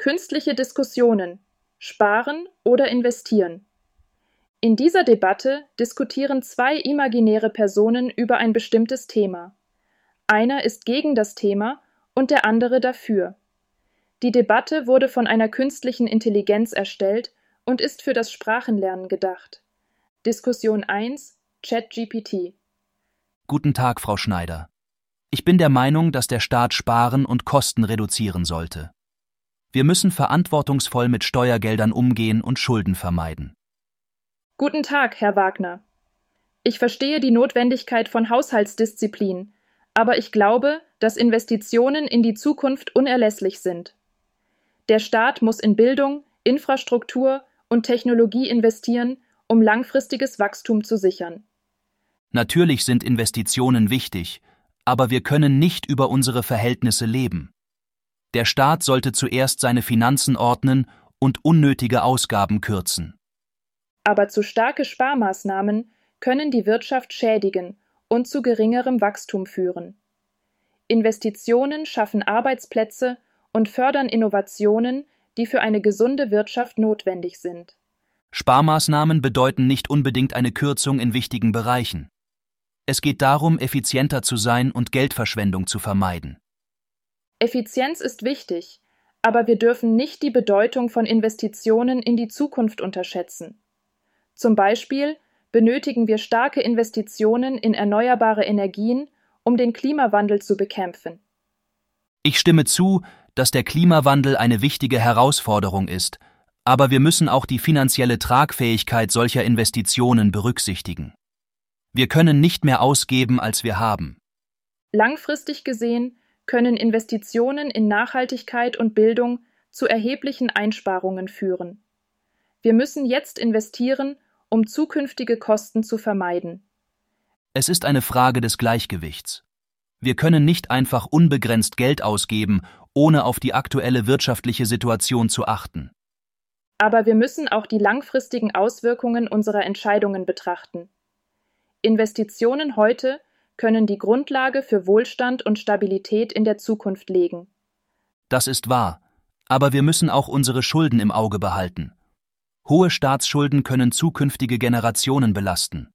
Künstliche Diskussionen Sparen oder investieren. In dieser Debatte diskutieren zwei imaginäre Personen über ein bestimmtes Thema. Einer ist gegen das Thema und der andere dafür. Die Debatte wurde von einer künstlichen Intelligenz erstellt und ist für das Sprachenlernen gedacht. Diskussion 1 ChatGPT Guten Tag, Frau Schneider. Ich bin der Meinung, dass der Staat sparen und Kosten reduzieren sollte. Wir müssen verantwortungsvoll mit Steuergeldern umgehen und Schulden vermeiden. Guten Tag, Herr Wagner. Ich verstehe die Notwendigkeit von Haushaltsdisziplin, aber ich glaube, dass Investitionen in die Zukunft unerlässlich sind. Der Staat muss in Bildung, Infrastruktur und Technologie investieren, um langfristiges Wachstum zu sichern. Natürlich sind Investitionen wichtig, aber wir können nicht über unsere Verhältnisse leben. Der Staat sollte zuerst seine Finanzen ordnen und unnötige Ausgaben kürzen. Aber zu starke Sparmaßnahmen können die Wirtschaft schädigen und zu geringerem Wachstum führen. Investitionen schaffen Arbeitsplätze und fördern Innovationen, die für eine gesunde Wirtschaft notwendig sind. Sparmaßnahmen bedeuten nicht unbedingt eine Kürzung in wichtigen Bereichen. Es geht darum, effizienter zu sein und Geldverschwendung zu vermeiden. Effizienz ist wichtig, aber wir dürfen nicht die Bedeutung von Investitionen in die Zukunft unterschätzen. Zum Beispiel benötigen wir starke Investitionen in erneuerbare Energien, um den Klimawandel zu bekämpfen. Ich stimme zu, dass der Klimawandel eine wichtige Herausforderung ist, aber wir müssen auch die finanzielle Tragfähigkeit solcher Investitionen berücksichtigen. Wir können nicht mehr ausgeben, als wir haben. Langfristig gesehen können Investitionen in Nachhaltigkeit und Bildung zu erheblichen Einsparungen führen. Wir müssen jetzt investieren, um zukünftige Kosten zu vermeiden. Es ist eine Frage des Gleichgewichts. Wir können nicht einfach unbegrenzt Geld ausgeben, ohne auf die aktuelle wirtschaftliche Situation zu achten. Aber wir müssen auch die langfristigen Auswirkungen unserer Entscheidungen betrachten. Investitionen heute können die Grundlage für Wohlstand und Stabilität in der Zukunft legen. Das ist wahr, aber wir müssen auch unsere Schulden im Auge behalten. Hohe Staatsschulden können zukünftige Generationen belasten.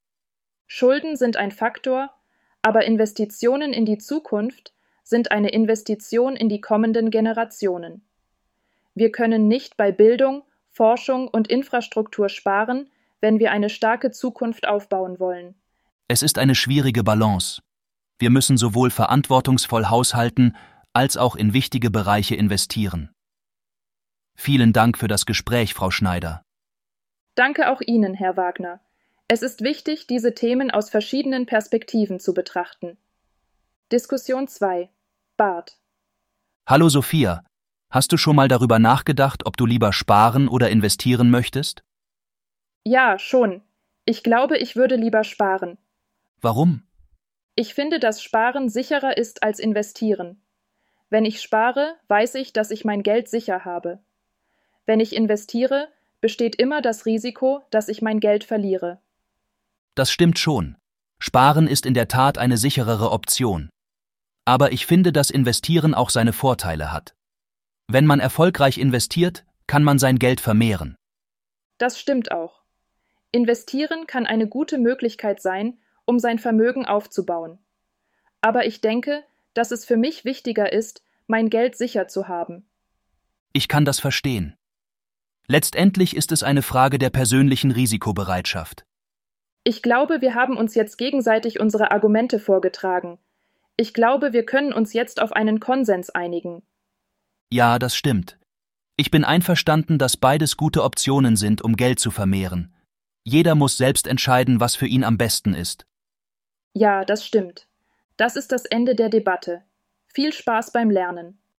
Schulden sind ein Faktor, aber Investitionen in die Zukunft sind eine Investition in die kommenden Generationen. Wir können nicht bei Bildung, Forschung und Infrastruktur sparen, wenn wir eine starke Zukunft aufbauen wollen. Es ist eine schwierige Balance. Wir müssen sowohl verantwortungsvoll haushalten als auch in wichtige Bereiche investieren. Vielen Dank für das Gespräch, Frau Schneider. Danke auch Ihnen, Herr Wagner. Es ist wichtig, diese Themen aus verschiedenen Perspektiven zu betrachten. Diskussion 2. Bart. Hallo Sophia. Hast du schon mal darüber nachgedacht, ob du lieber sparen oder investieren möchtest? Ja, schon. Ich glaube, ich würde lieber sparen. Warum? Ich finde, dass Sparen sicherer ist als investieren. Wenn ich spare, weiß ich, dass ich mein Geld sicher habe. Wenn ich investiere, besteht immer das Risiko, dass ich mein Geld verliere. Das stimmt schon. Sparen ist in der Tat eine sicherere Option. Aber ich finde, dass Investieren auch seine Vorteile hat. Wenn man erfolgreich investiert, kann man sein Geld vermehren. Das stimmt auch. Investieren kann eine gute Möglichkeit sein, um sein Vermögen aufzubauen. Aber ich denke, dass es für mich wichtiger ist, mein Geld sicher zu haben. Ich kann das verstehen. Letztendlich ist es eine Frage der persönlichen Risikobereitschaft. Ich glaube, wir haben uns jetzt gegenseitig unsere Argumente vorgetragen. Ich glaube, wir können uns jetzt auf einen Konsens einigen. Ja, das stimmt. Ich bin einverstanden, dass beides gute Optionen sind, um Geld zu vermehren. Jeder muss selbst entscheiden, was für ihn am besten ist. Ja, das stimmt. Das ist das Ende der Debatte. Viel Spaß beim Lernen.